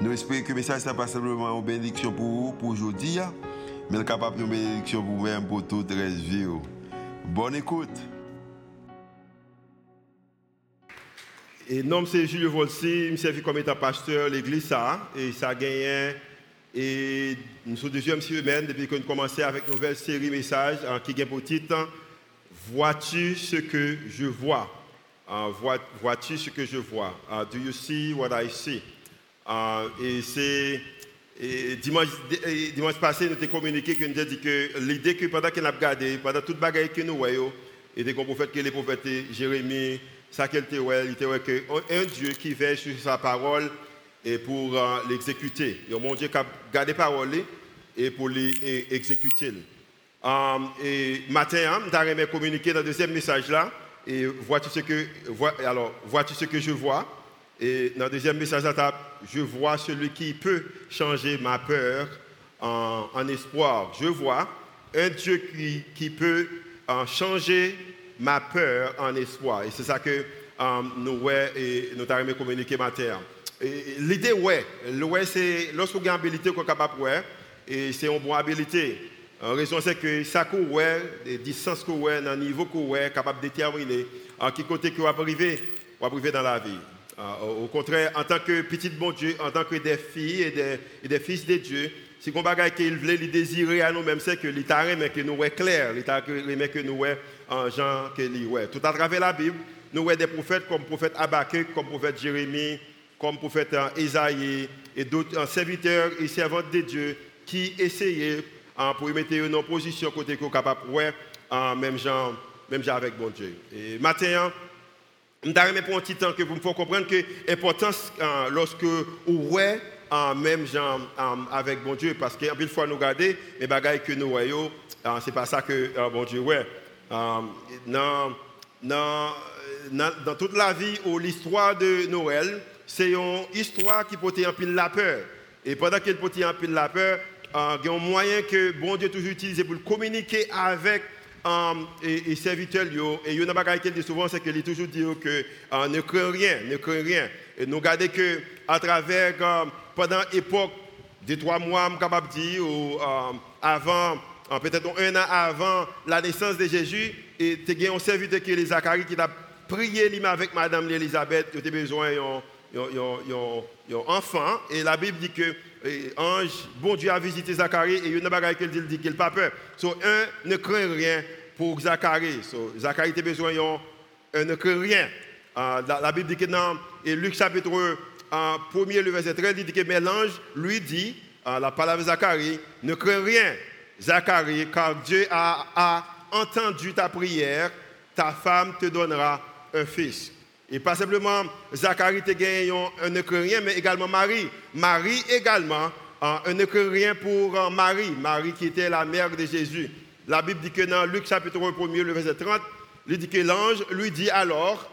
Nous espérons que le message n'est pas simplement une bénédiction pour vous, pour aujourd'hui, hein. mais capable de bénédiction pour vous-même, pour toute la vie. Oh. Bonne écoute. Et nom c'est Julio Volsi, je suis comme étant pasteur l'église ça et ça a gagné et nous sommes deuxième semaine depuis qu'on a commencé avec une nouvelle série messages hein, qui a pour titre Vois-tu ce que je vois? Uh, Vois-tu ce que je vois? Uh, do you see what I see? Uh, et c'est dimanche, passé, nous avons communiqué que nous avons que l'idée que pendant qu'on a regardé, pendant toute bagaille que nous voyons, et des prophètes que les prophètes Jérémie, ça qu'il était, il était que un Dieu qui veille sur sa parole et pour uh, l'exécuter. Il y a mon Dieu qui a gardé parole et pour l'exécuter. Um, et matin, nous avons communiqué dans le deuxième message là, et vois-tu ce que, vois, alors, vois-tu ce que je vois? Et dans le deuxième message je vois celui qui peut changer ma peur en, espoir. Je vois un Dieu qui, qui peut euh, changer ma peur en espoir. Et c'est ça que euh, nous, ouais, et nous avons communiqué matin. L'idée, ouais, ouais c'est lorsqu'on a une habilité qu'on est capable de et c'est une bonne habilité. La raison, c'est que ça qu'on ouais, les distances ouais, dans le niveau qu'on est capable de déterminer à qui côté qu'on va arriver, va arriver dans la vie. Ah, au contraire, en tant que petit bon Dieu, en tant que des filles et des, fils de Dieu, si on bagaille qu'il voulait les désirer à nous-mêmes, c'est que l'État mais que nous voyons clair, l'État que nous voyons en Jean que Tout à travers la Bible, nous voyons des prophètes comme prophète Abacuc, comme prophète Jérémie, comme prophète Isaïe et d'autres serviteurs et servantes de Dieu qui essayaient pour mettre une opposition côté qu'on capable même Jean, même Jean avec bon Dieu. Et maintenant, je vais pour un petit temps que vous me faites comprendre que l'importance euh, lorsque vous ouais euh, même gens euh, avec bon Dieu, parce qu'une fois nous regarder les bagailles que nous voyons, ce n'est pas ça que bon Dieu ouais. Dans, dans, dans, toute la vie ou l'histoire de Noël, c'est une histoire qui peut en pile la peur. Et pendant qu'elle peut en pile la peur, il y a un moyen que bon Dieu toujours utilisé pour communiquer avec Um, et, et serviteurs, et il y a une qui dit souvent, c'est qu'il toujours dit que uh, ne crains rien, ne crains rien. Et nous regardons que à travers, um, pendant l'époque des trois mois, capable de dire, ou um, avant, peut-être un an avant la naissance de Jésus, et tu as un serviteur qui est Zacharie qui a prié avec Madame Elisabeth, qui a besoin enfant. Et la Bible dit que ange, bon Dieu a visité Zacharie et il y a une qu'il dit, qu'il n'a pas peur. So, un, ne craint rien pour Zacharie. So, Zacharie a besoin un ne craint rien. Uh, la, Bible dit que dans et Luc chapitre 1, premier, le verset 13, il dit que l'ange lui dit, uh, la parole de Zacharie, ne crains rien, Zacharie, car Dieu a entendu ta prière, ta femme te donnera un fils. Et pas simplement Zacharie te un rien, mais également Marie. Marie également, un ne rien pour euh, Marie. Marie qui était la mère de Jésus. La Bible dit que dans Luc chapitre 1, le verset 30, il dit que l'ange lui dit alors,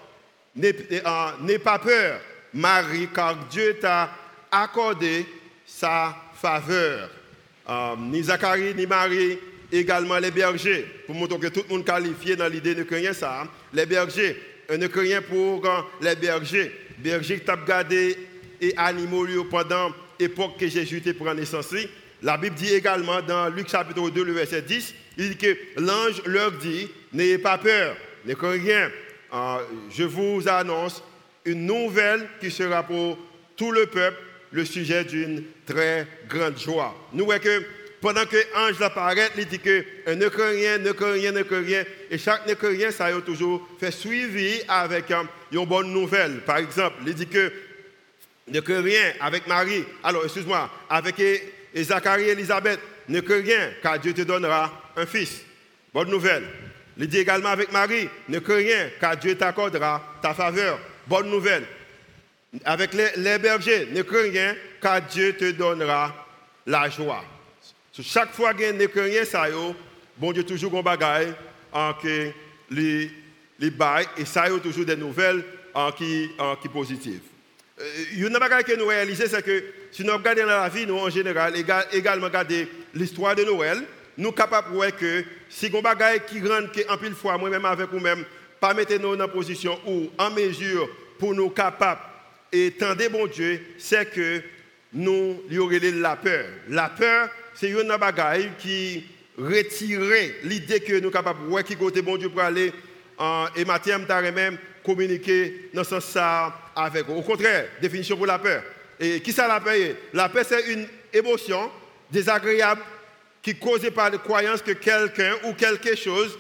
euh, n'aie pas peur, Marie, car Dieu t'a accordé sa faveur. Ni Zacharie, ni Marie, également les bergers, pour montrer que tout le monde qualifié dans l'idée de rien ça, hein. les bergers un ne rien pour les bergers. Bergers qui gardé et animaux pendant l'époque que Jésus était pour naissance. La Bible dit également dans Luc chapitre 2, le verset 10, il dit que l'ange leur dit, n'ayez pas peur, ne rien. Euh, je vous annonce une nouvelle qui sera pour tout le peuple le sujet d'une très grande joie. Nous voyons que pendant que l'ange apparaît, il dit que ne craint rien, ne craint rien, ne craint rien. Et chaque ne craint rien, ça a toujours fait suivi avec euh, une bonne nouvelle. Par exemple, il dit que ne craint rien avec Marie. Alors, excuse-moi, avec Zacharie et Elisabeth, ne craint rien, car Dieu te donnera un fils. Bonne nouvelle. Il dit également avec Marie, ne crains rien, car Dieu t'accordera ta faveur. Bonne nouvelle. Avec les, les bergers, ne crains rien, car Dieu te donnera la joie. Chaque fois qu'il y a rien, ça bon Dieu toujours un bagaille en que les les et ça y toujours des nouvelles en qui en qui positives. Une chose que nous réalisons, c'est que si nous regardons la vie, nous en général, également regarder l'histoire de Noël, nous sommes capables de voir que si on bagaille qui rend en pile fois, moi-même avec vous-même, pas mettre nous dans position ou en mesure pour nous capables et tendre bon Dieu, c'est que nous y aurait la peur. La peur, c'est une bagaille qui retire l'idée que nous sommes capables de voir qui côté bon Dieu pour aller et Mathieu même communiquer dans ce sens avec. Au contraire, définition pour la peur. Et qui ça la peur? La peur, c'est une émotion désagréable qui est causée par la croyance que quelqu'un ou quelque chose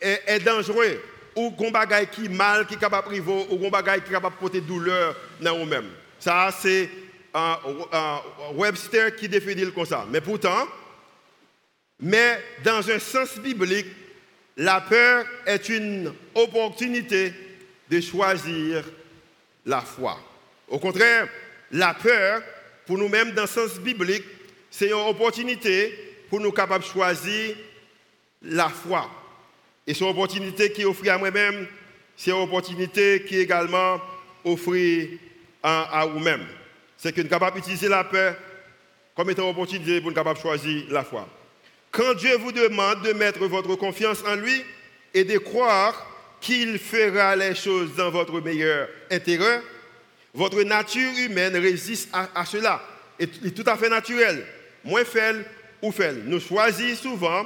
est, dangereux, ou qu'on bagaille qui mal, qui est capable de priver, ou qu'on bagaille qui est capable de porter douleur dans nous-mêmes. Ça, c'est un, Webster qui définit comme ça. Mais pourtant, mais dans un sens biblique, la peur est une opportunité de choisir la foi. Au contraire, la peur, pour nous-mêmes, dans le sens biblique, c'est une opportunité pour nous capables de choisir la foi. Et cette opportunité qui est offerte à moi-même, c'est une opportunité qui également offerte à, vous-même. C'est que nous sommes capables d'utiliser la peur comme étant opportunité pour nous capables de choisir la foi. Quand Dieu vous demande de mettre votre confiance en lui et de croire qu'il fera les choses dans votre meilleur intérêt, votre nature humaine résiste à, cela. Et est tout à fait naturel. Moins faible ou faible. Nous choisissons souvent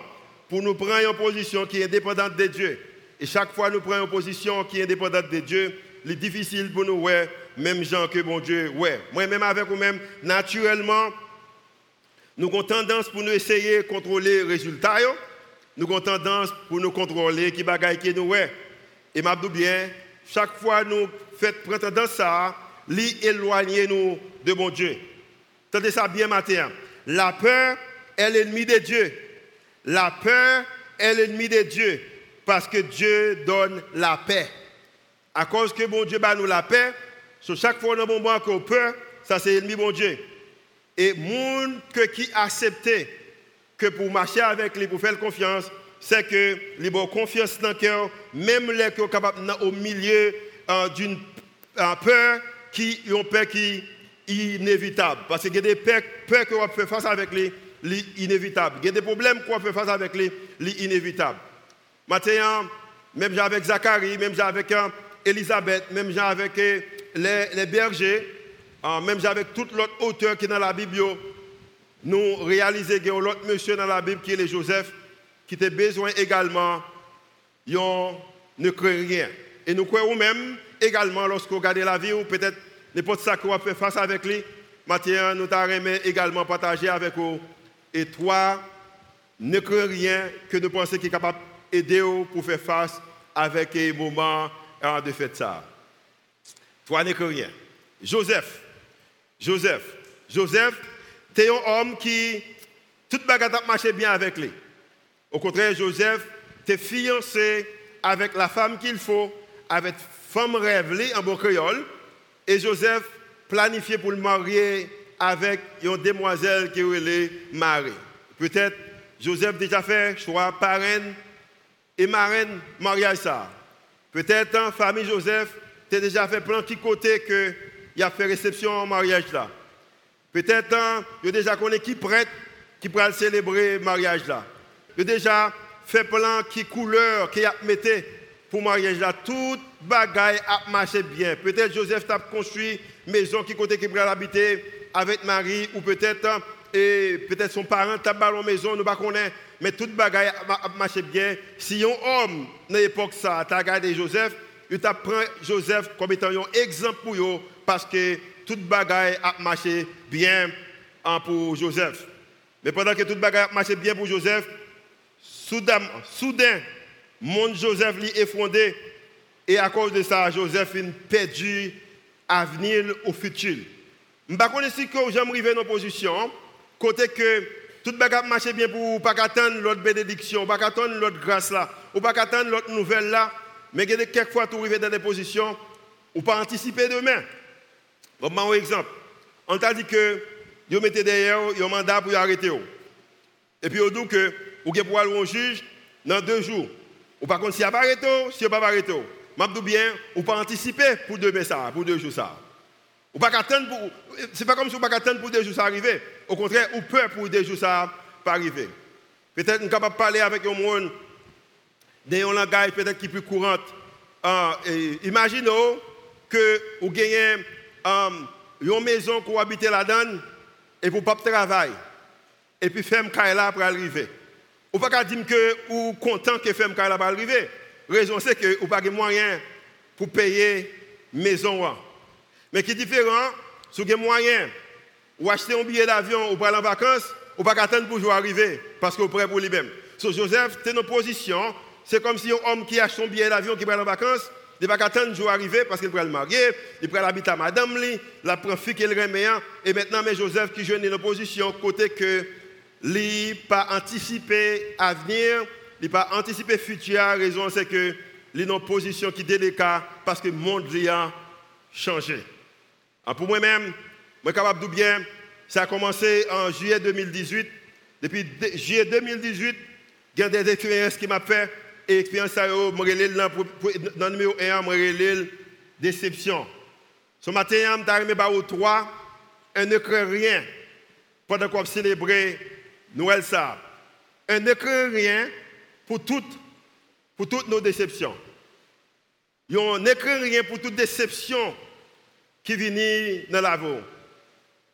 pour nous prendre une position qui est indépendante de Dieu. Et chaque fois nous prenons une position qui est indépendante de Dieu, c'est difficile pour nous, ouais, même gens que bon Dieu, ouais. Moi-même avec vous-même, naturellement, nous avons tendance pour nous essayer de contrôler les résultats. Nous avons tendance pour nous contrôler qui bagaille qui nous, ouais. Et m'a bien, chaque fois nous faisons tendance à éloigner nous de mon Dieu. Tendez ça bien matin. La peur est l'ennemi de Dieu. La peur est l'ennemi de Dieu parce que Dieu donne la paix. À cause que bon Dieu bat nous la paix, sur chaque fois que nous avons peur, ça c'est l'ennemi bon Dieu. Et monde que qui accepté que pour marcher avec lui, pour faire confiance, c'est que les confiance dans le cœur, même les qui sont capables au milieu euh, d'une euh, peur qui ont peur qui est inévitable. Parce qu'il y a des peurs, peurs qu'on fait face avec les inévitables. Il y a des problèmes qu'on fait face avec les inévitables. Maintenant, même avec Zacharie, même avec euh, Elisabeth, même avec les, bergers, même avec toute l'autre auteur qui est dans la Bible, nous réalisons qu'il y a l'autre monsieur dans la Bible qui est Joseph, qui a besoin également, ne crée rien. Et nous croyons même également, lorsque vous regardez la vie, ou peut-être n'importe ça qu'on faire face avec lui, Mathieu, nous t'avons également partager avec vous. Et toi, ne crée rien que nous pensons qu'il est capable d'aider pour faire face avec les moments hein, de faire ça. Toi, ne crée rien. Joseph, Joseph, Joseph, tu es un homme qui, toute bagarre a marché bien avec lui. Au contraire, Joseph, tu es fiancé avec la femme qu'il faut, avec femme rêvée en bon créole, et Joseph planifié pour le marier avec une demoiselle qui est mariée. Peut-être Joseph déjà fait choix parraine et marraine mariage ça. Peut-être en famille Joseph, tu as déjà fait plein de côté que il a fait réception en mariage là. Peut-être hein, a déjà connu qui prête qui pourra célébrer le mariage là. A déjà fait plein qui couleur qui a metté pour mariage là. Tout bagaille a marché bien. Peut-être Joseph a construit maison qui côté qui pourra habiter avec Marie ou peut-être hein, et peut-être son parent t'a ballon maison nous pas mais toute bagaille a marché bien. Si un homme dans l'époque ça t'a regardé Joseph, il t'a pris Joseph comme étant un exemple pour eux parce que toute bagaille a marché bien pour Joseph. Mais pendant que toute bagaille a marché bien pour Joseph, soudain, soudain mon Joseph est effondré et à cause de ça, Joseph a perdu avenir au futur. Je ne sais pas si j'aime arriver dans une position, côté que toute bagaille marché bien pour pas attendre l'autre bénédiction, pas attendre l'autre grâce là, ou pas attendre l'autre nouvelle là, mais quelquefois tu arrives dans des positions où pas anticiper demain. Bon, un exemple. On t'a dit que ils mettent derrière, ont mandat pour arrêter. Et puis, ils disent que vous pouvez aller au juge dans deux jours. Ou par contre, si vous pas arrêté, si vous pas arrêté, je bien, ou pas anticiper pour deux ça, pour deux jours ça. Ou pas attendre pour. C'est pas comme si vous pas attendre pour deux jours ça arriver. Au contraire, ou peur pour deux jours ça pas arriver. Peut-être nous capable de parler avec un monde d'un langage peut-être qui plus courant. Euh, imaginez que vous gagnez euh, une maison pour habiter là-dedans et pour pas travailler. Et puis faire là pour arriver. Ou pas dire que vous content que faire là pour arriver. La raison c'est que vous n'avez pas de moyens pour payer maison. Mais qui est différent, si vous avez moyen ou acheter un billet d'avion ou aller en vacances, vous pas attendre pour arriver parce que vous prêt pour lui-même. So, Joseph, c'est une position. C'est comme si un homme qui achète son billet d'avion qui va en vacances, il ne va pas attendre pour arriver parce qu'il pourrait le marier, il pourrait l'habiter à madame, li, la prend fille qu'elle remet. Et maintenant, mais Joseph qui joue une position côté que lui pas anticipé avenir, il pas anticipé futur. Raison c'est que il est dans une position qui est parce que le monde a changé. Ah, pour moi-même, je suis capable de bien ça a commencé en juillet 2018. Depuis juillet 2018, il y a des expériences qui m'ont fait. Et l'expérience, dans le numéro 1, je déception. Ce matin, je suis arrivé 3, un ne crée rien pendant qu'on célébrer Noël. Ça. Un ne crée rien pour toutes, pour toutes nos déceptions. On ne crée rien pour toute déception qui vient dans la vie.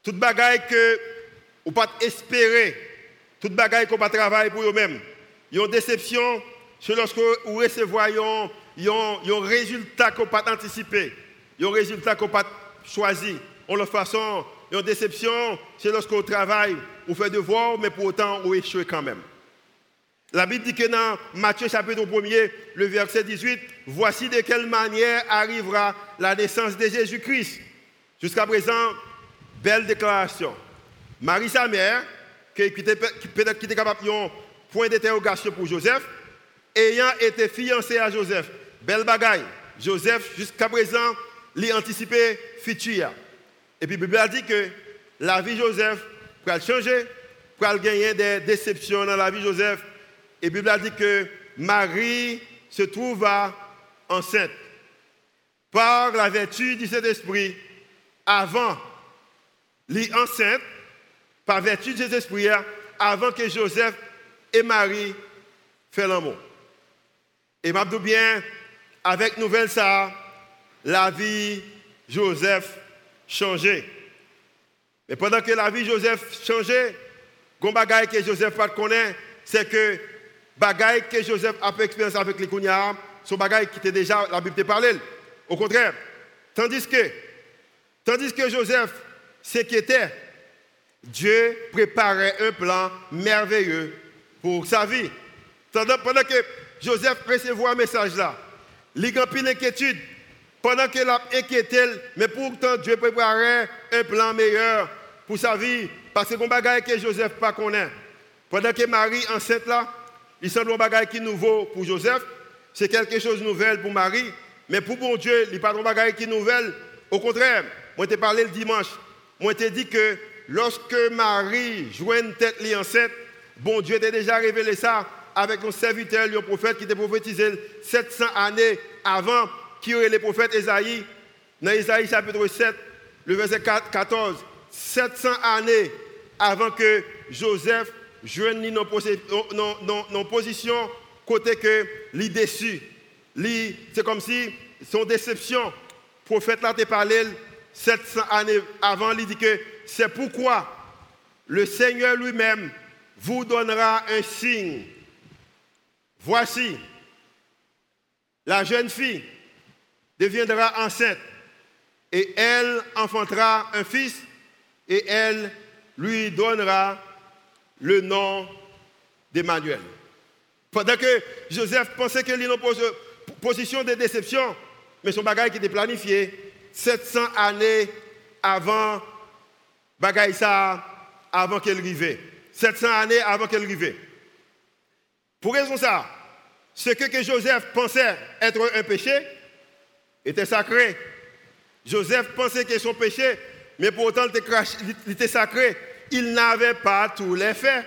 Toute bagaille que vous pas espérer, toute bagaille qu'on pas travailler pour eux-mêmes. Ils ont déception, c'est lorsque vous recevez un résultat qu'on pas anticipé, un résultat qu'on pas choisi. En leur façon, une déception, c'est lorsque vous travaillez, vous faites devoir, mais pour autant, vous échouez quand même. La Bible dit que dans Matthieu chapitre 1er, le verset 18, voici de quelle manière arrivera la naissance de Jésus-Christ. Jusqu'à présent, Belle déclaration. Marie, sa mère, qui était capable de point d'interrogation pour Joseph, ayant été fiancée à Joseph. Belle bagaille. Joseph, jusqu'à présent, l'a anticipé futur. Et puis, la Bible a dit que la vie de Joseph pourrait changer, pourrait gagner des déceptions dans la vie de Joseph. Et la Bible a dit que Marie se trouva enceinte par la vertu du Saint-Esprit avant Lit enceinte par vertu de Jésus-Esprit avant que Joseph et Marie fassent l'amour. Et m'a bien, avec nouvelle ça, la vie Joseph changeait. Mais pendant que la vie Joseph changeait, le bagaille que Joseph pas connaît, c'est que bagaille que Joseph a fait expérience avec les Kounia, son bagaille qui était déjà, la Bible te. Au contraire, tandis que, tandis que Joseph ce qui était, Dieu préparait un plan merveilleux pour sa vie. Pendant que Joseph recevait un message là, il a une inquiétude. Pendant qu'il a inquiété, mais pourtant Dieu préparait un plan meilleur pour sa vie. Parce que bagage que Joseph pas connaît. Pendant que Marie enceinte là, il semble un bagage qui est nouveau pour Joseph. C'est quelque chose de nouvel pour Marie. Mais pour bon Dieu, il n'est pas un bagage qui est nouvel. Au contraire, moi, je parlé le dimanche. Moi, te dit que lorsque Marie jouait une tête enceinte, bon Dieu t'a déjà révélé ça avec un serviteur, un prophète qui était prophétisé 700 années avant qui aurait les prophètes Esaïe. Dans Esaïe chapitre 7, le verset 14, 700 années avant que Joseph joigne nos position côté que l'idée déçu. C'est comme si son déception, le prophète là parlé 700 années avant, il dit que c'est pourquoi le Seigneur lui-même vous donnera un signe. Voici, la jeune fille deviendra enceinte et elle enfantera un fils et elle lui donnera le nom d'Emmanuel. Pendant que Joseph pensait était une position de déception, mais son bagage qui était planifié, 700 années avant bagaille avant qu'elle arrive. 700 années avant qu'elle arrive. Pour raison ça, ce que, Joseph pensait être un péché était sacré. Joseph pensait que son péché mais pourtant il était sacré. Il n'avait pas tous les faits.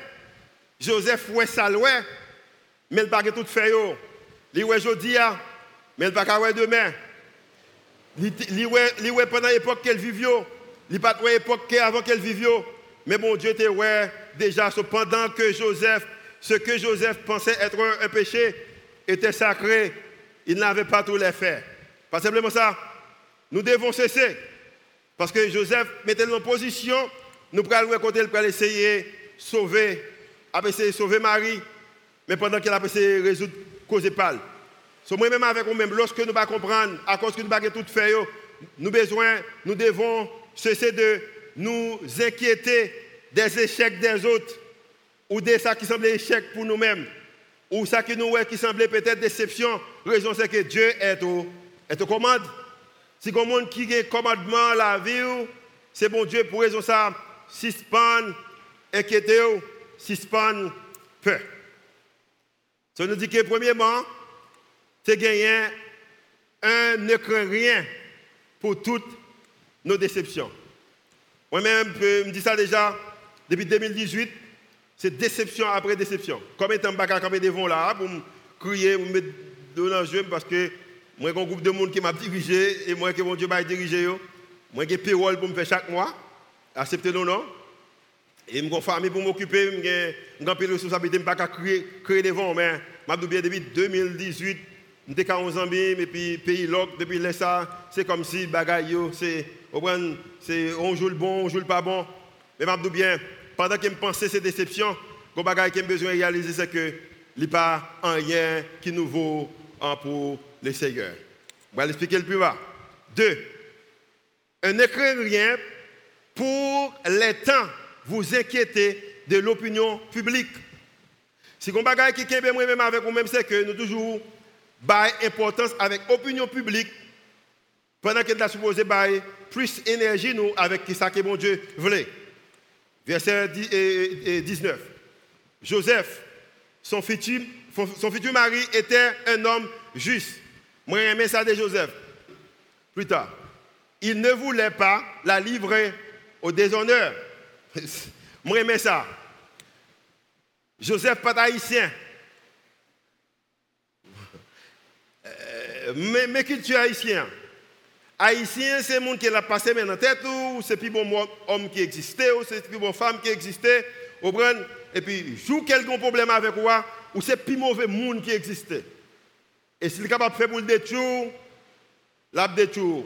Joseph ouais ça mais il n'a pas tout fait. Il ouais aujourd'hui, mais il n'a pas demain. Il ouais pendant l'époque qu'elle vivait, il pas l'époque avant qu'elle vivait. Mais bon Dieu était ouais déjà pendant que Joseph, ce que Joseph pensait être un péché était sacré, il n'avait pas tous les faits. Pas simplement ça, nous devons cesser. Parce que Joseph mettait en position, nous pourrions côté, pour essayer de sauver, essayer de sauver Marie, mais pendant qu'elle a essayé de résoudre cause pâle. Avec nous-mêmes, lorsque nous ne pas comprendre, à cause que nous ne tout faire, nous besoin, nous devons cesser de nous inquiéter des échecs des autres ou de ça qui semblait échec pour nous-mêmes ou ça qui nous qui peut-être déception. La raison c'est que Dieu est au, est au commande. Si monde qui a commandement la vie, c'est bon Dieu pour raison ça, suspend, inquiéter, suspend, peur. Ça nous dit que premièrement, c'est gagner un ne craint rien pour toutes nos déceptions. Moi-même, je me dis ça déjà depuis 2018, c'est déception après déception. Comme étant pas camper devant là pour me crier, pour me dans le jeu parce que moi j'ai un groupe de monde qui m'a dirigé et moi que mon Dieu m'a dirigé moi j'ai payroll pour me faire chaque mois, accepter non non. Et une famille pour m'occuper, j'ai une grande responsabilité, je pas crier, crier devant mais je bien depuis 2018 j'étais 11 ans et puis pays loc depuis là c'est comme si bagaille c'est c'est on joue le bon, on joue le pas bon. Mais je bien pendant que je pensais ces déceptions, le bagage que j'ai besoin de réaliser, c'est que il n'y a pas rien qui nous vaut pour le Seigneur. Je vais l'expliquer le plus bas. Deux, ne craignez rien pour les temps vous inquiéter de l'opinion publique. Si vous bagage qui est même avec vous-même, c'est que nous toujours bail importance avec l'opinion publique pendant que nous supposé plus d'énergie nous avec ce que mon Dieu voulait. Verset 19. Joseph, son futur, mari, était un homme juste. Moi, j'aimais ça de Joseph. Plus tard. Il ne voulait pas la livrer au déshonneur. Moi, j'aimais ça. Joseph, pas haïtien. Euh, mais, mais culture haïtienne. Haïtien, c'est le monde qui l'a passé maintenant en tête, ou c'est plus bon homme qui existait, ou c'est plus bon femme qui existait, et puis, joue quelqu'un problème avec moi, ou c'est plus mauvais monde qui existait. Et s'il est capable de faire pour le détour, l'a détour.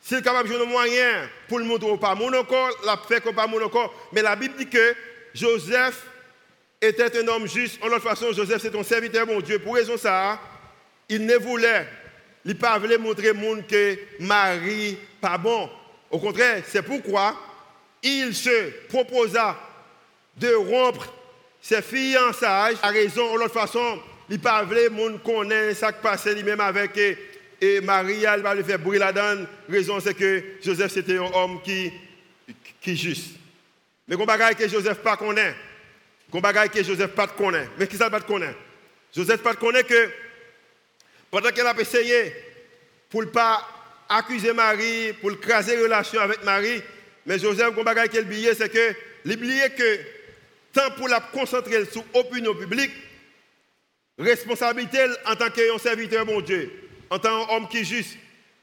S'il est capable de jouer un moyen pour le montrer pas mon corps, l'a fait comme pas mon corps. Mais la Bible dit que Joseph était un homme juste. En l'autre façon, Joseph, c'est un serviteur, mon Dieu. Pour raison ça, il ne voulait il ne pas montrer au monde que Marie pas bon. Au contraire, c'est pourquoi il se proposa de rompre ses fiançailles à raison, de l'autre façon, il ne pas voulu monde connaît ça qui passait lui-même avec et, Marie, elle va lui faire brûler la donne. Raison, c'est que Joseph, c'était un homme qui, qui juste. Mais qu'on bagaille que Joseph pas connaît. Qu'on bagaille que Joseph pas connaît. Mais qui ça pas connaît? Joseph pas connaît que pendant qu'elle a essayé pour ne pas accuser Marie, pour craser la relation avec Marie, mais Joseph, comme bagaille qu'elle billet, c'est que l'oublier que tant pour la concentrer sur l'opinion publique, responsabilité en tant qu'un serviteur bon Dieu, en tant qu'homme qui est juste,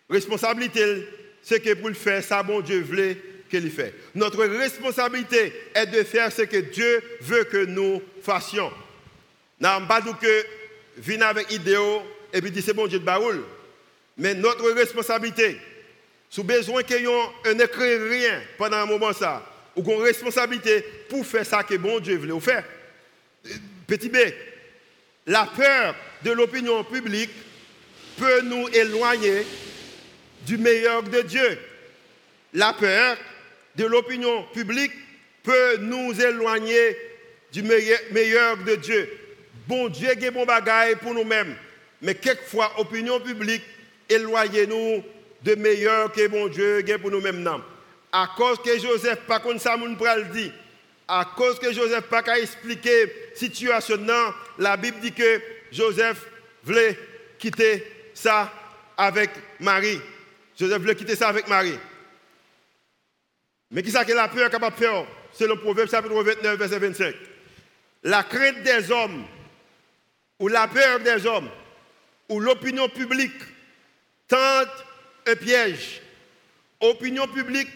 responsabilité, c'est que pour le faire, ça bon Dieu voulait qu'il fait. Notre responsabilité est de faire ce que Dieu veut que nous fassions. N'a pas que venir avec idéaux et puis dire c'est bon Dieu de baoul. Mais notre responsabilité, sous besoin qu'il y ait un écrit rien pendant un moment ça, ou qu'on responsabilité pour faire ça que bon Dieu voulait faire. Petit B, la peur de l'opinion publique peut nous éloigner du meilleur de Dieu. La peur de l'opinion publique peut nous éloigner du meilleur de Dieu. Bon Dieu est bon bagaille pour nous-mêmes. Mais quelquefois, opinion publique, éloignez-nous de meilleur que mon Dieu pour nous-mêmes. À cause que Joseph, pas comme ça, mon dit, à cause que Joseph pas qu'à expliquer la situation, la Bible dit que Joseph voulait quitter ça avec Marie. Joseph voulait quitter ça avec Marie. Mais qui ça que la peur capable de faire? Selon Proverbe chapitre 29, verset 25. La crainte des hommes, ou la peur des hommes, ou l'opinion publique tente un piège. Opinion publique,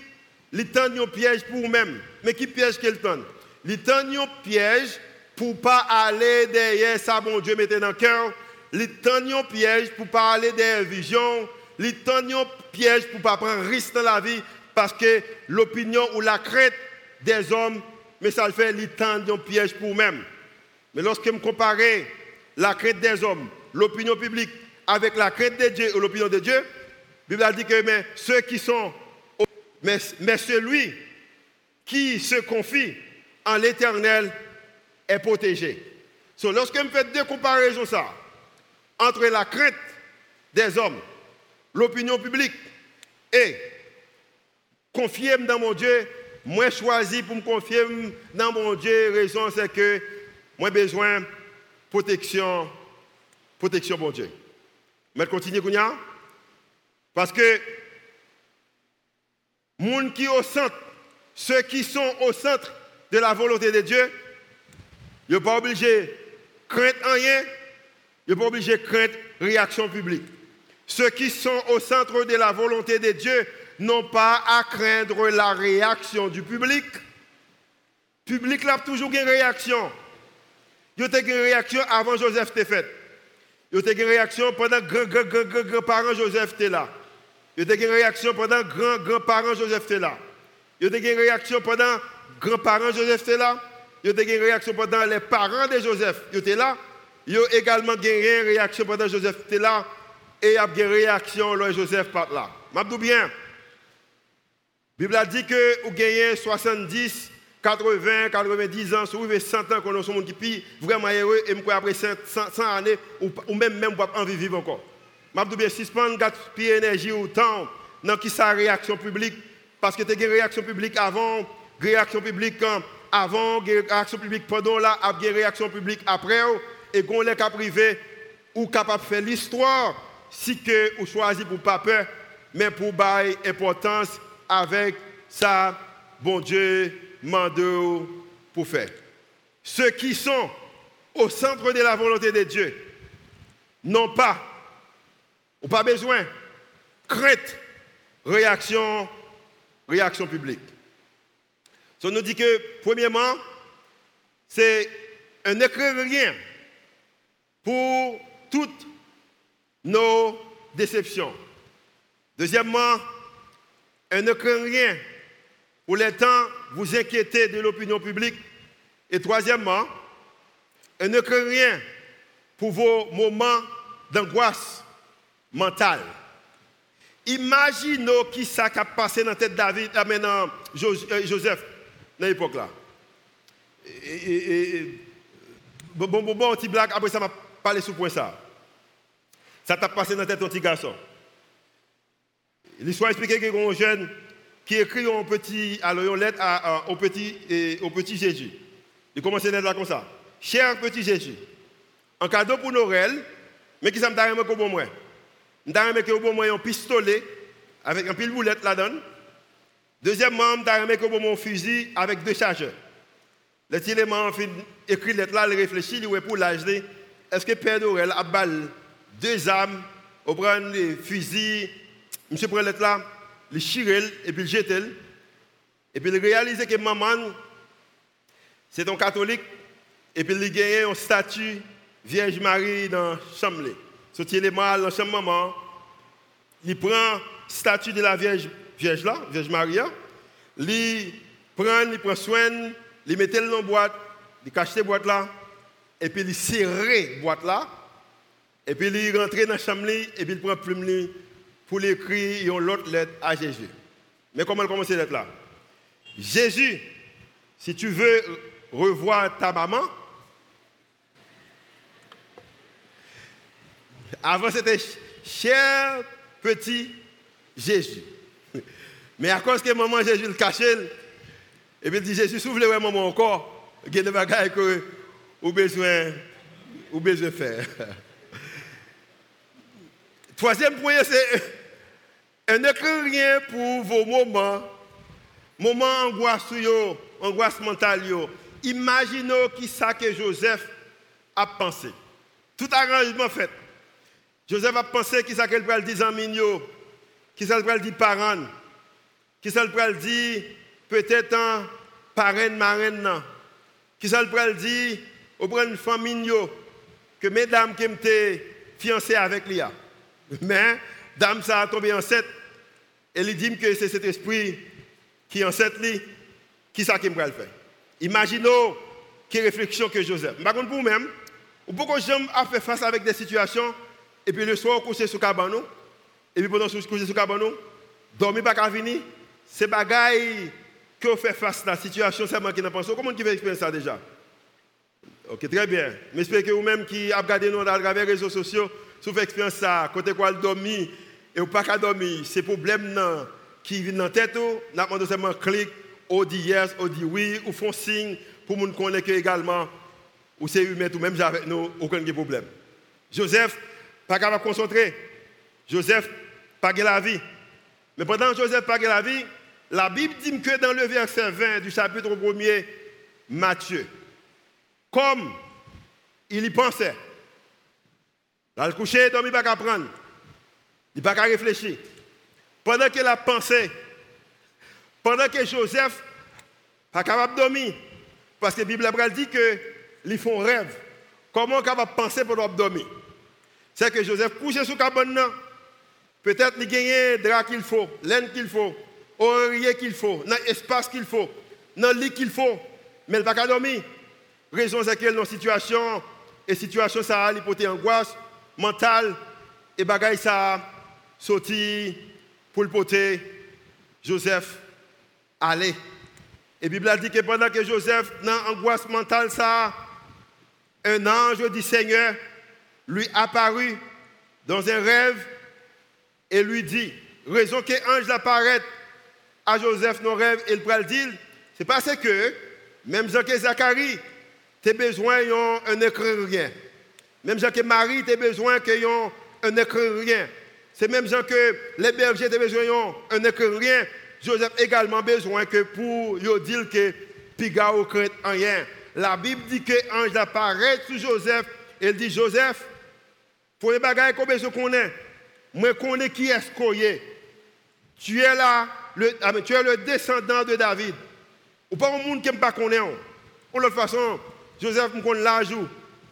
il tente un piège pour eux-mêmes. Mais qui piège qu'elle tente? Il tente un piège pour ne pas aller derrière ça, bon Dieu mettait dans le cœur. Il tente un piège pour ne pas aller derrière vision. Il tente un piège pour ne pas prendre risque dans la vie parce que l'opinion ou la crainte des hommes, mais ça fait, il tente un piège pour eux-mêmes. Mais lorsque je me compare la crainte des hommes, l'opinion publique, avec la crainte de Dieu ou l'opinion de Dieu, la Bible dit que mais, ceux qui sont, mais, mais celui qui se confie en l'éternel est protégé. So, lorsque je fais deux comparaisons ça, entre la crainte des hommes, l'opinion publique et confier dans mon Dieu, moi choisi pour me confier dans mon Dieu, raison c'est que moi besoin de protection, protection mon Dieu. Mais continue, Kounia. Parce que, qui au centre, ceux qui sont au centre de la volonté de Dieu, ils ne sont pas obligés de craindre rien, ils ne sont pas obligés de craindre réaction publique. Ceux qui sont au centre de la volonté de Dieu n'ont pas à craindre la réaction du public. Le public a toujours une réaction. Il y a une réaction avant Joseph était fait. Il y a une réaction pendant que grand-grand-grand-grand-parents Joseph était là. Il y a une réaction pendant que grand-grand-parents Joseph était là. Il y a une réaction pendant que grands-parents Joseph était là. Il y a une réaction pendant les parents de Joseph étaient là. Il y a également une réaction pendant Joseph était là. Et il y a une réaction lorsque Joseph part là. Je bien. La Bible a dit que vous gagnez 70 80, 90 ans, si vous avez 100 ans, qu'on a monde qui est vraiment heureux, et après 100, années, ou, même, même pas envie de vivre encore. Je bien, suspendre, gaspiller énergie ou temps dans qui sa réaction publique, parce que tu as une réaction publique avant, réaction publique avant, réaction publique pendant là, une réaction publique après, et qu'on est privé, ou capable de faire l'histoire, si que vous choisissez pour pas peur, mais pour bailler importance avec ça, bon Dieu, mandé pour faire. Ceux qui sont au centre de la volonté de Dieu n'ont pas, ou pas besoin, crainte, réaction, réaction publique. Ça nous dit que, premièrement, c'est un rien pour toutes nos déceptions. Deuxièmement, un rien pour les temps vous inquiétez de l'opinion publique. Et troisièmement, elle ne craint rien pour vos moments d'angoisse mentale. Imaginez qui ça a passé dans la tête de David, maintenant euh, Joseph, dans l'époque là. Et, bon, bon, bon, petit blague, après ça m'a parlé sur point ça. Ça t'a passé dans la tête ton petit garçon. L'histoire explique que un jeune qui écrit un petit, une lettre au, petit, et, au petit Jésus. Il commence à lettre là comme ça. Cher petit Jésus, un cadeau pour Noël, mais qui ça me donne comme moi Je donne comme moi un pistolet avec un pile boulette là-dedans. Deuxièmement, je donne comme un fusil avec deux chargeurs. Les éléments écrit lettre là, il réfléchit, il pour l'âge. Est-ce que Père Noël a balle deux armes, au prend les fusils, monsieur prend lettre là, il chirel et puis il jette. Et puis il réalise que maman, c'est un catholique, et puis il gagne un statut Vierge Marie dans chambre. Sorti les mal dans chambre maman, il prend statut de la Vierge, Vierge Vierge Maria, il prend, il prend soin, il met dans la boîte, il cache la boîte là, et puis il serre la boîte là, et puis il rentre dans la chambre, et puis il prend plume pour l'écrire une autre lettre à Jésus. Mais comment commence cette lettre-là? Jésus, si tu veux revoir ta maman, avant c'était cher petit Jésus. Mais à cause que maman Jésus le cachait, et puis dit Jésus, s'ouvre le maman encore, il y a des bagages que vous besoin, besoin faire. Troisième point, c'est ne crains rien pour vos moments, moment angoisse yo, angoisse mentale yo, imaginez qui ça que Joseph a pensé. Tout arrangement fait. Joseph a pensé qui ça qu'elle peut dire en qui ça peut dire parents, qui ça peut dire peut-être un parrain marraine qui ça peut dire auprès une famille que mesdames qui étaient fiancées avec Lia. Mais dame ça a tombé enceinte et il dit que c'est cet esprit qui est enceinte qui ça qui me faire. Imaginez quelle réflexion que Joseph. Par contre, vous-même, ou pourquoi j'aime à faire face avec des situations, et puis le soir, coucher sur cabane, et puis pendant que coucher sur cabane, dormir pas qu'à venir, c'est bagaille que vous faites face à la situation, c'est moi qui n'en pense. Comment tu veux expliquer ça déjà? Ok, très bien. J'espère que vous-même qui avez regardé nous à travers les réseaux sociaux, si vous faites expérience ça, côté quoi dormir, et vous pas qu'à dormir, c'est problème qui vient dans la tête, nous demandons seulement clic, ou dit yes, ou dit oui, ou font signe pour nous connaître également, ou c'est humain, ou même avec nous, aucun problème. Joseph, pas capable de concentrer. Joseph, pas la vie. Mais pendant que Joseph pas la vie, la Bible dit que dans le verset 20 du chapitre 1er, Matthieu, comme il y pensait, là, le coucher, il ne pas qu'à prendre, il n'a pas qu'à réfléchir. Pendant qu'il a pensé, pendant que Joseph pas capable dormir, parce que la Bible dit que ils font rêve. Comment capable penser pour dormir? C'est que Joseph couché sous cabane, peut-être il gagne drap qu'il faut, laine qu'il faut, oreiller qu'il faut, dans l'espace qu'il faut, dans le lit qu'il faut, mais il n'a pas dormir. Raison c'est qu'elle dans situation, et situation ça a l'hypothèse angoisse mentale, et bagaille ça sorti pour Joseph aller. Et Bible a dit que pendant que Joseph, dans angoisse mentale, ça, un ange du Seigneur lui apparut dans un rêve et lui dit, raison que l'ange apparaît à Joseph dans le rêve et le dit, c'est parce que, même Jean Zacharie, tu as besoin d'un écran rien. Même Jean que Marie, as besoin d'un un écran rien. C'est même Jean que les bergers, as besoin d'un écran rien. Joseph également besoin que pour dire que Piga ou crainte rien. La Bible dit que l'ange apparaît sur Joseph. Elle dit Joseph, pour les bagages qu'on besoin qu'on est, moi connais qui est-ce qu'on est? Tu es là, le, ah, tu es le descendant de David. Ou pas un monde qui ne pas connaître. De toute façon, Joseph, je connais l'âge,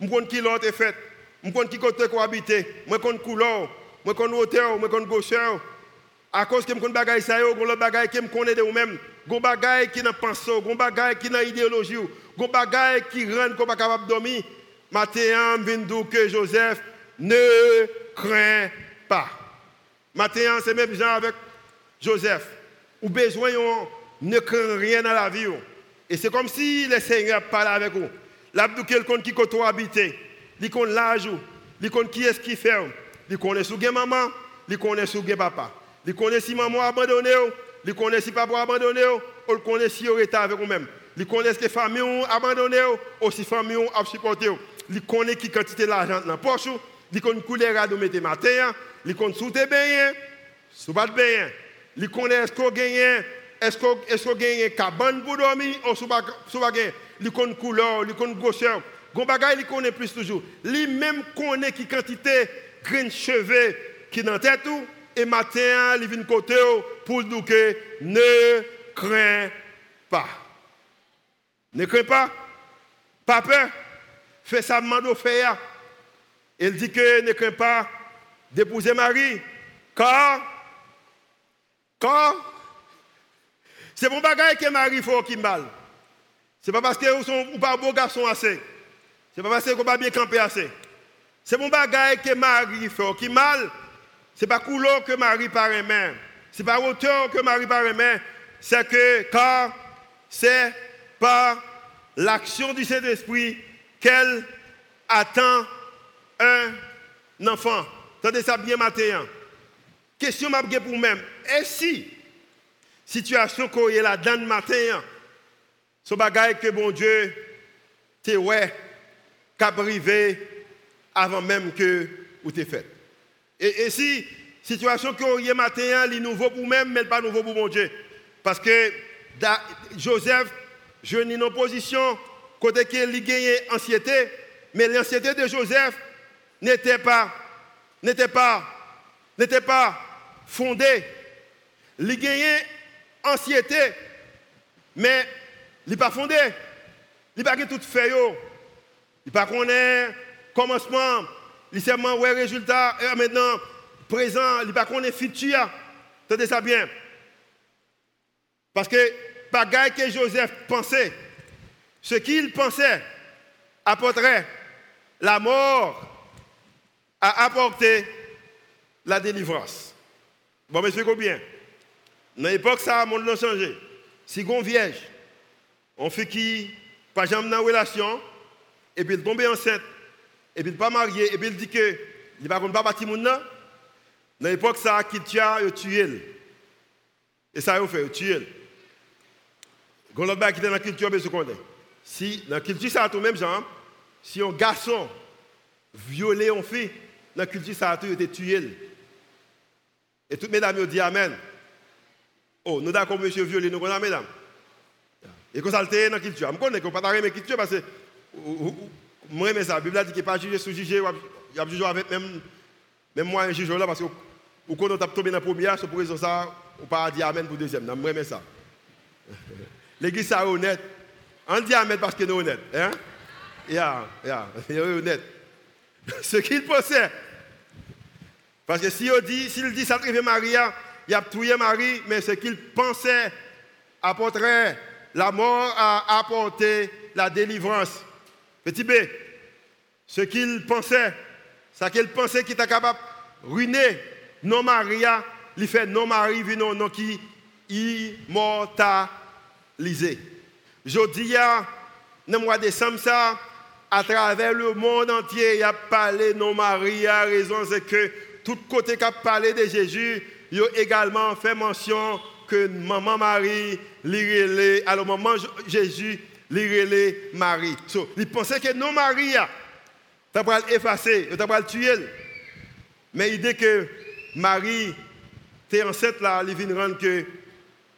je connais qui l'autre est fait, je connais qui côté habiter, je connais couleur, je connais hauteur, je connais gaucheur. À cause que je connais bagaille ça, je connais bagaille que je connais de vous-même. Je bagaille qui n'a pensé, je bagaille qui n'a idéologie, je bagaille qui rend qu'on pas capable de dormir. Matin, je que Joseph ne craint pas. Matin, c'est même gens avec Joseph. Ou besoin, ne craint rien dans la vie. Et c'est comme si le Seigneur parlait avec vous. L'abdou quelqu'un qui côtoie habité, il connaît l'âge, il connaît qui est-ce qui fait, il connaît sous maman, il connaît sous papa. Il connaît si maman abandonné, il connaît si papa abandonné, ou il connaît si il est avec vous-même. Il connaît que famille abandonné, ou si famille a supporté. Il connaît qui quantité d'argent dans la poche, il connaît couleur de mettre matin, il connaît sous tes bains, sous pas de bains. Il connaît est-ce qu'on gagne, est-ce qu'on gagne cabane pour dormir, ou sous pas gagne. Connaît couleur, connaît grosseur. Gon bagay, il connaît plus toujours. Lui même connaît qui quantité de cheveux qui tête tout et matin, il vient côté pour dire que ne crains pas. Ne crains pas. Pas peur. Fais ça, mando faire. Il dit que ne crains pas d'épouser Marie. Car, car, c'est mon bagage que Marie faut qu'il mal. C'est pas parce que vous sont pas beau garçon assez. C'est pas parce que vous pas bien camper assez. C'est mon bagage que Marie fait qui mal. Ce n'est pas couleur que Marie paraît même. Ce n'est pas hauteur que Marie paraît même. C'est que car c'est par l'action du Saint-Esprit qu'elle attend un enfant. Attendez ça bien matin. Question m'a pour même. Et si situation qu'on est là dans le ce bagage que bon Dieu t'es ouais, qu'a avant même que vous t'es fait. Et, si situation que vous matin, est nouveau pour même, mais pas nouveau pour mon Dieu. Parce que Joseph, je n'ai une opposition, côté qu'il gagnait anxiété, mais l'anxiété de Joseph n'était pas, n'était pas, n'était pas fondée. Il gagnait anxiété, mais il n'est pas fondé. Il n'a pas tout fait. Il n'a pas connaît commencement, il seulement ouais résultat, et maintenant, présent, il n'a pas connaît futur. Tenez ça bien. Parce que, bagaille que Joseph pensait, ce qu'il pensait apporterait la mort à apporter la délivrance. Bon, monsieur, combien Dans l'époque, ça, le monde a changé. Si on vierge, on fait qui, pas jamais dans relation, et puis il tombe enceinte, et puis il pas marié, et puis il dit que il va pas bâtir mon nom. Dans l'époque, ça, qui tue, il tue. Et ça, il fait, il tue. Quand l'autre qui est dans la culture, mais connaît. Si, dans la culture, ça tout même genre, si un garçon violé une fille, dans la culture, ça a tout été tué. Et toutes mesdames ont dit Amen. Oh, nous d'accord, monsieur violé, nous connaissons mesdames. Et quand ça a été dans la culture, je connais qu'on ne peut pas la culture parce que moi, mais ça, la Bible dit qu'il n'est pas jugé sous jugé, il a jugé avec même, même moi, un juge là, parce que ou quand on tape tombé dans la première, c'est pour raison ça, on pas dire Amen pour deuxième. Moi, mais ça. L'église est honnête. On dit Amen parce qu'il est honnête. Hein? Yeah, yeah, est honnête. Ce qu'il pensait. Parce que s'il dit, s'il dit ça Maria, il a tué Marie, mais ce qu'il pensait apporterait la mort à apporter la délivrance. Petit B, ce qu'il pensait, ce qu'il pensait qu'il était capable de ruiner non Maria, il fait non Marie, non, qui immortalisé. Je dis, dans le mois de décembre, à travers le monde entier, il a parlé non Maria. raison c'est que tout côté qui a parlé de Jésus, il a également fait mention que maman Marie, l'irélé, alors maman Jésus, l'irélé Marie. So, il pensait que non Maria, tu vas l'effacer, tu vas le tuer. Mais il dit que Marie, t'es enceinte là, il vient rendre que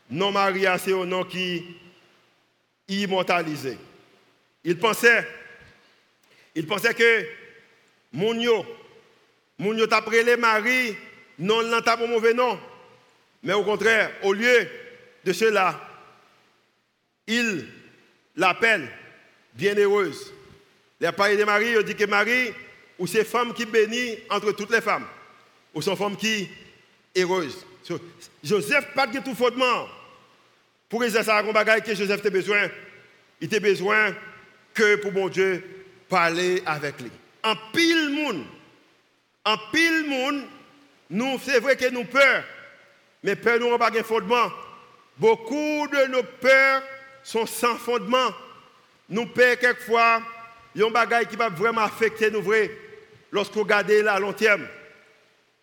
non Maria, c'est un nom qui est immortalisé. Il pensait, il pensait que Mounio, Mounio t'a les Marie, non l'en t'a pas mauvais nom. Mais au contraire, au lieu de cela, il l'appelle bienheureuse. Les parlé de Marie, il dit que Marie, ou c'est femme qui bénit entre toutes les femmes, ou sont femme qui est heureuse. Joseph pas de tout fondement. Pour exercer un bagage que Joseph a besoin, il a besoin que pour mon Dieu parler avec lui. En pile monde, en pile monde, nous c'est vrai que nous peur, mais peur nous n'a pas de fondement. Beaucoup de nos peurs sont sans fondement. Nous peur quelquefois, un bagage qui va vraiment affecter nous vrai lorsqu'on regarde là à long terme.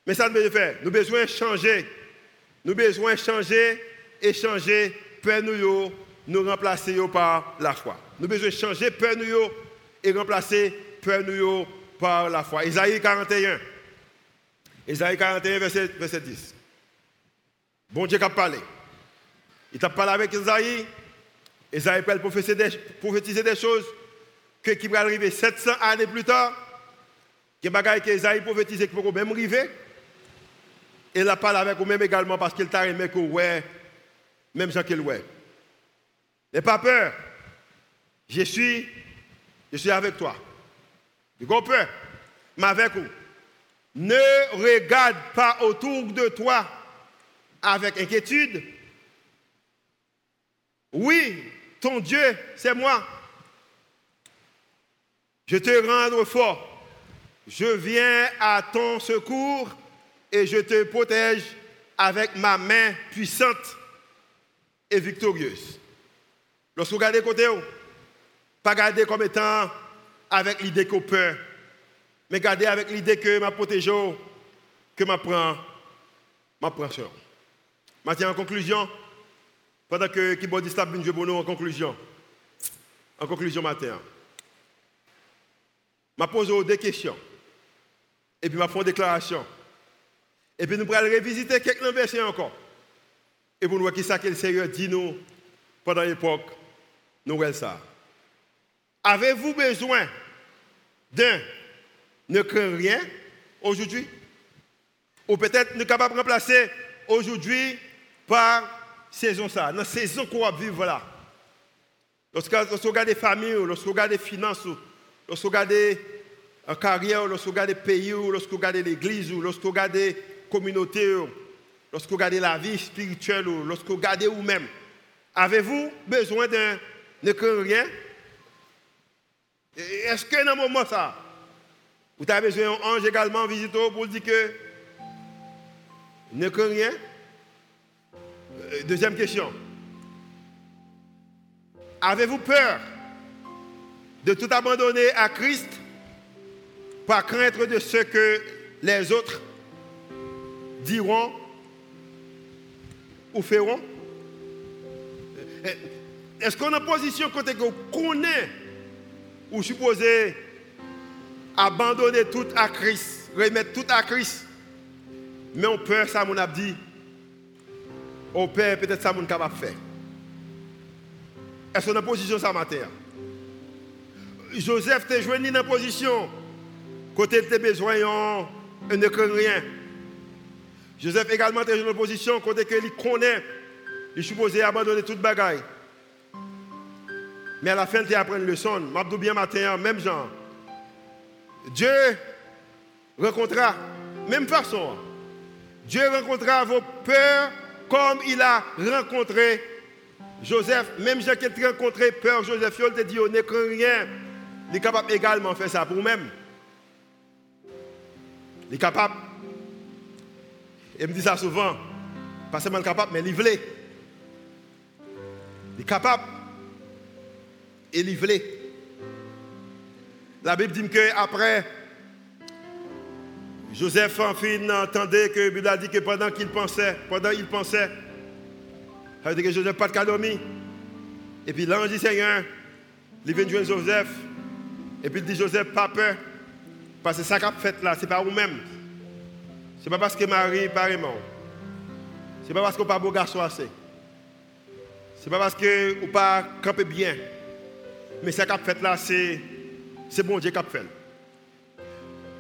Mais ça ne veut faire. Nous besoin de changer. Nous besoin de changer et changer peur nous, nous remplacer par la foi. Nous besoin de changer peur nous et remplacer peur nous par la foi. Isaïe 41. Isaïe 41, verset, verset 10. Bon Dieu a parlé. Il t'a parlé avec Isaïe. Isaïe peut prophétiser des choses que, qui vont arriver 700 années plus tard. Que bagaille que Isaïe prophétisé qui même arriver. Et il a parlé avec vous-même également parce qu'il t'a aimé que ouais, même Jean qu'il ouais. N'aie pas peur. Je suis, je suis avec toi. Tu comprends? Mais avec vous. Ne regarde pas autour de toi avec inquiétude. Oui, ton Dieu, c'est moi. Je te rends fort. Je viens à ton secours et je te protège avec ma main puissante et victorieuse. Lorsque vous regardez côté, pas regarder comme étant avec l'idée qu'on peut, mais regardez avec l'idée que ma protège, que ma prend, ma prend. Maintenant, en conclusion, pendant que Kibodi Stab je en conclusion, en conclusion matin, je pose deux questions. Et puis je fais une déclaration. Et puis nous allons revisiter quelques versets encore. Et pour nous voir qui ça que le Seigneur dit nous pendant l'époque, nous ça. Avez-vous besoin d'un ne craint rien aujourd'hui? Ou peut-être ne capable de remplacer aujourd'hui par saison ça, dans saison qu'on va vivre là. Lorsqu'on regarde les familles, lorsqu'on regarde les finances, lorsqu'on regarde la carrière, lorsqu'on regarde les pays, lorsqu'on regarde l'église, lorsqu'on regarde les communautés, lorsqu'on regarde la vie spirituelle, lorsqu'on regarde vous-même, avez-vous besoin d'un ne craint rien? Est-ce que dans un moment ça, vous avez besoin d'un ange également visiteur pour dire que ne craint rien? Deuxième question. Avez-vous peur de tout abandonner à Christ par crainte de ce que les autres diront ou feront? Est-ce qu'on est en position côté qu'on connaît ou supposé abandonner tout à Christ, remettre tout à Christ? Mais on peur, ça mon a dit, on peur peut-être ça mon capable faire. Est-ce qu'on en position ça matin? Joseph t'es joué dans position côté tes besoins et ne craint rien. Joseph également t'es joué dans position côté que il connaît, il est abandonner toute bagaille. Mais à la fin, tu apprends une leçon. M'abdou bien matin, même genre. Dieu rencontrera, même façon. Dieu rencontrera vos peurs comme il a rencontré Joseph, même j'ai rencontré peur, Joseph, il te dit, on n'est rien. Il est capable également de faire ça pour vous-même. Il est capable. Et me dit ça souvent. Pas seulement capable, mais il Il est capable. Et il La Bible dit que après, Joseph en fin entendait que Bible a dit que pendant qu'il pensait, pendant qu'il pensait, que Joseph pas de calomnie. Et puis l'ange du Seigneur, il vient jouer Joseph. Et puis il dit Joseph, pas peur. Parce que ça qu'a fait là, ce n'est pas vous-même. Ce n'est pas parce que Marie pas mort. Ce n'est pas parce qu'on pas beau garçon assez. Ce n'est pas parce vous pas campé bien. Mais ça qu'a fait là, c'est c'est bon Dieu qui a fait.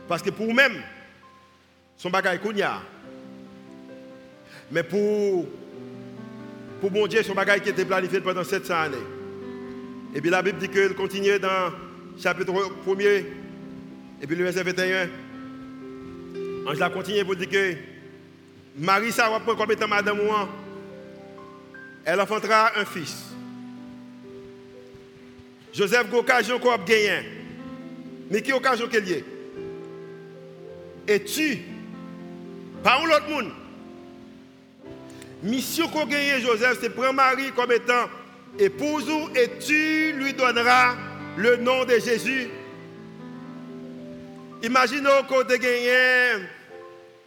Parce que pour vous-même, son bagage est Mais pour pour mon Dieu, son bagage qui était planifié pendant 700 années. Et puis la Bible dit qu'il continue dans chapitre 1 et puis le verset 21. Ange la continue pour dire que Marie, ça va prendre comme étant madame. Elle enfantera un fils. Joseph a occasion qu'on a gagné. Mais qui occasion qu'elle est? Et tu, par l'autre monde, mission qu'on gagne Joseph, c'est prendre Marie comme étant épouse et tu lui donneras le nom de Jésus. Imaginons qu'on a gagné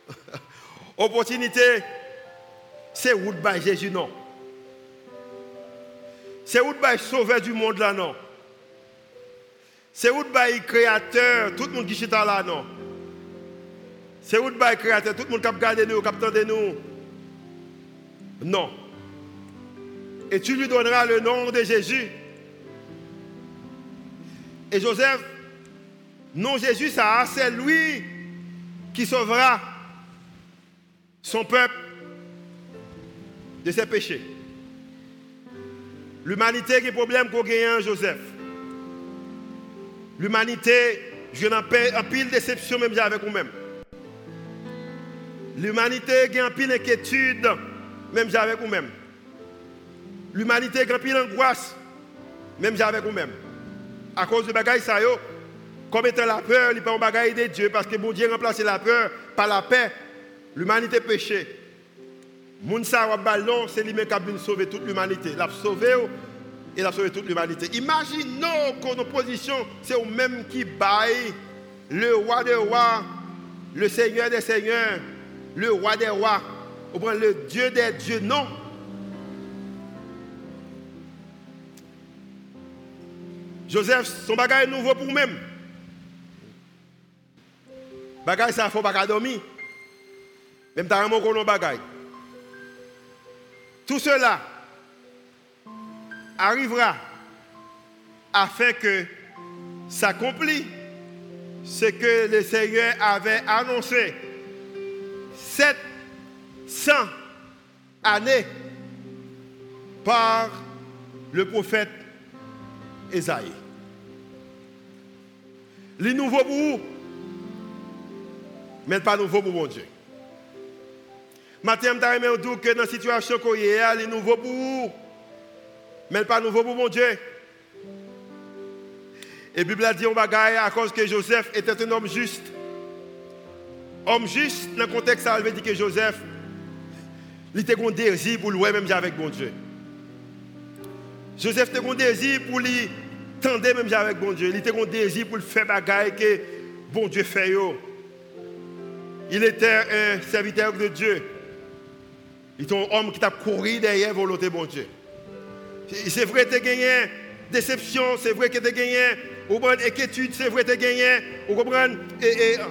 opportunité, c'est où by Jésus, non? C'est où by sauveur du monde là, non? C'est où by créateur, tout le monde qui est là, non? C'est où by créateur, tout le monde qui a gardé nous, qui a nous. Non. Et tu lui donneras le nom de Jésus. Et Joseph, non Jésus, ça c'est lui qui sauvera son peuple de ses péchés. L'humanité qui problème pour gagner Joseph. L'humanité, je n'en paie un pile déception même avec vous-même. L'humanité a un pile d'inquiétude même avec vous-même. L'humanité grand pile angoisse, même avec vous-même. À cause de bagaille ça yo, comme étant la peur, il pas un bagaille de Dieu parce que bon Dieu remplace la peur par la paix. L'humanité péché. Moun sa ballon, c'est lui-même qui a sauver toute l'humanité. Il a sauvé et il a sauvé toute l'humanité. Imaginons qu'en opposition, c'est au même qui baille le roi des rois, le seigneur des seigneurs, le roi des rois le Dieu des dieux, non. Joseph, son bagage est nouveau pour lui-même. Bagage, ça, il faut pas dormir. Même t'as mot qu'on bagage. Tout cela, arrivera afin que s'accomplisse ce que le Seigneur avait annoncé 700 années par le prophète Esaïe. Les nouveaux pour vous, mais pas nouveau pour mon Dieu. Maintenant, je dire que dans la situation qu'on est, les nouveaux pour vous, mais pas nouveau pour mon Dieu. Et la Bible a dit on à cause que Joseph était un homme juste. Homme juste, dans le contexte, ça veut dire que Joseph, il était un désir pour louer même avec bon Dieu. Joseph était un désir pour lui tendre même avec bon Dieu. Il était un désir pour faire bagaille que bon Dieu fait. Il était un serviteur de Dieu. Il était un homme qui a couru derrière volonté de bon Dieu. C'est vrai que tu as gagné déception, c'est vrai que tu as gagné inquiétude, c'est vrai que tu as gagné,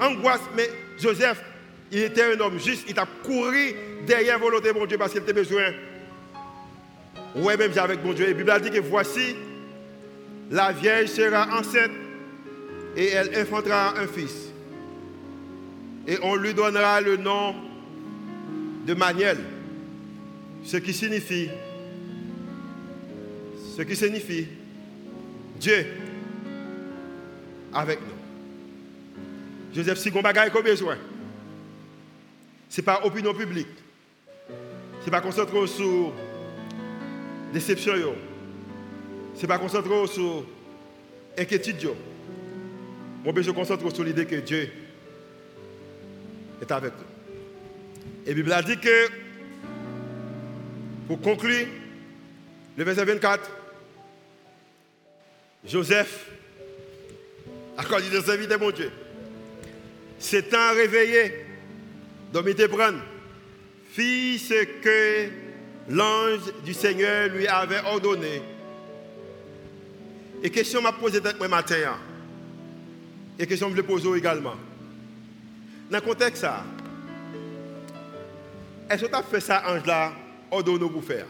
angoisse, mais Joseph, il était un homme juste, il a couru derrière volonté de mon Dieu parce qu'il avait besoin. Oui, même avec mon Dieu. Et la Bible dit que voici, la vieille sera enceinte et elle enfantera un fils. Et on lui donnera le nom de Maniel, ce qui signifie, ce qui signifie Dieu avec nous. Joseph, si on bagaille qu'on besoin, ce n'est pas opinion publique. Ce n'est pas concentré sur déception. Ce n'est pas concentré sur inquiétude. Mon besoin concentre sur l'idée que Dieu est avec nous. Et la Bible a dit que, pour conclure, le verset 24, Joseph cause de sa vie de mon Dieu. C'est un réveillé, donc il te prend, fit ce que l'ange du Seigneur lui avait ordonné. Et question m'a posée moi matin. Hein. Et question je le poser également. Dans le contexte est-ce que tu as fait ça, ange là, ordonné pour faire?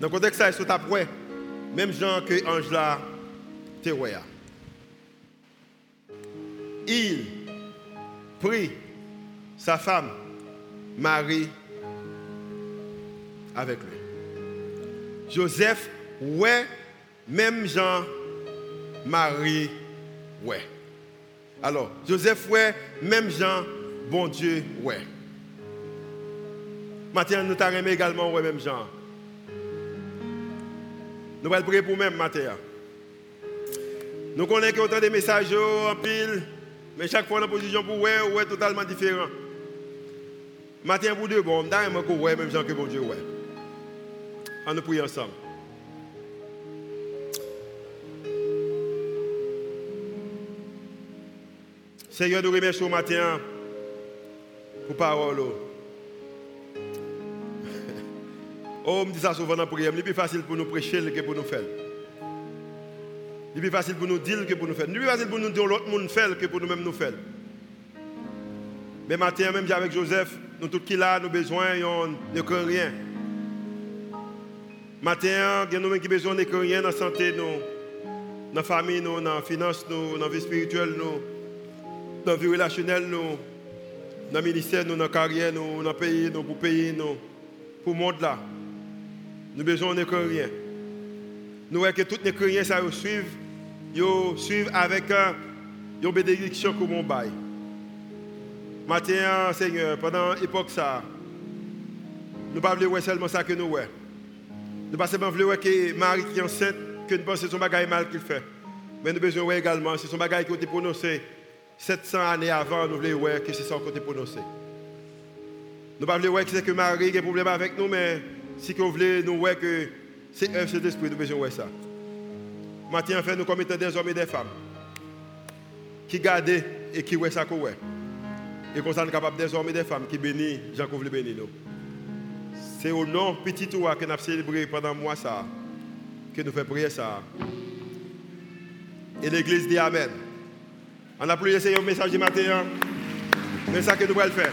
Dans le contexte est-ce que tu as prêt? Même Jean que Angela Teroya. Il prit sa femme, Marie, avec lui. Joseph, ouais, même Jean, Marie, ouais. Alors, Joseph, ouais, même Jean, bon Dieu, ouais. Maintenant, nous t'avons également, ouais, même Jean. Nous allons prier pour nous-mêmes matin. Nous connaissons autant de messages en pile, mais chaque fois, la position pour ouais, ouais, totalement différent. Matin pour deux, bon, d'ailleurs, je ouais, même gens que bon Dieu, ouais. On nous prie ensemble. Seigneur, nous remercions au matin pour parole. Oh, me dit ça souvent dans la prière. C'est plus facile pour nous prêcher que pour nous faire. C'est plus facile pour nous dire que pour nous faire. C'est plus facile pour nous dire l'autre monde faire que pour nous-mêmes nous faire. Mais matin, même avec Joseph, nous tous qui là, nous besoin, ne craint rien. Matin, nous avons besoin de rien dans la santé, nous, dans la famille, nous, dans la finance, nous, dans la vie spirituelle, nous, dans la vie relationnelle, nous, dans le ministère, nous, dans la carrière, nous, dans le pays, nous, pour pays, nous, pour le monde là. Nous besoin de rien. Nous voyons que toutes les chrétiens ça suivent, ils suivent avec une bénédiction comme on bail. Maintenant, Seigneur, pendant l'époque ça, nous ne pouvons pas seulement ça que nous voyons. Nous ne pouvons pas voir que Marie qui est enceinte, que nous pensons que c'est son bagage mal qu'il fait. Mais nous besoin également, c'est son bagage qui a été prononcé 700 années avant, nous voulons que c'est ça qui a été prononcé. Nous ne pouvons pas que c'est Marie a un problème avec nous, mais si vous voulez nous voir que c'est un seul esprit, nous besoin de ça. Maintenant, fait nous comme étant des hommes et des femmes qui gardent et qui voient ça qu'on voit. Et qu'on soit capable des hommes des femmes qui bénissent, Jean veut bénir nous. C'est au nom petit toi que nous avons célébré pendant moi ça, que nous faisons prier ça. Et l'église dit Amen. On a prié le Seigneur message du matin. C'est ça que nous allons faire.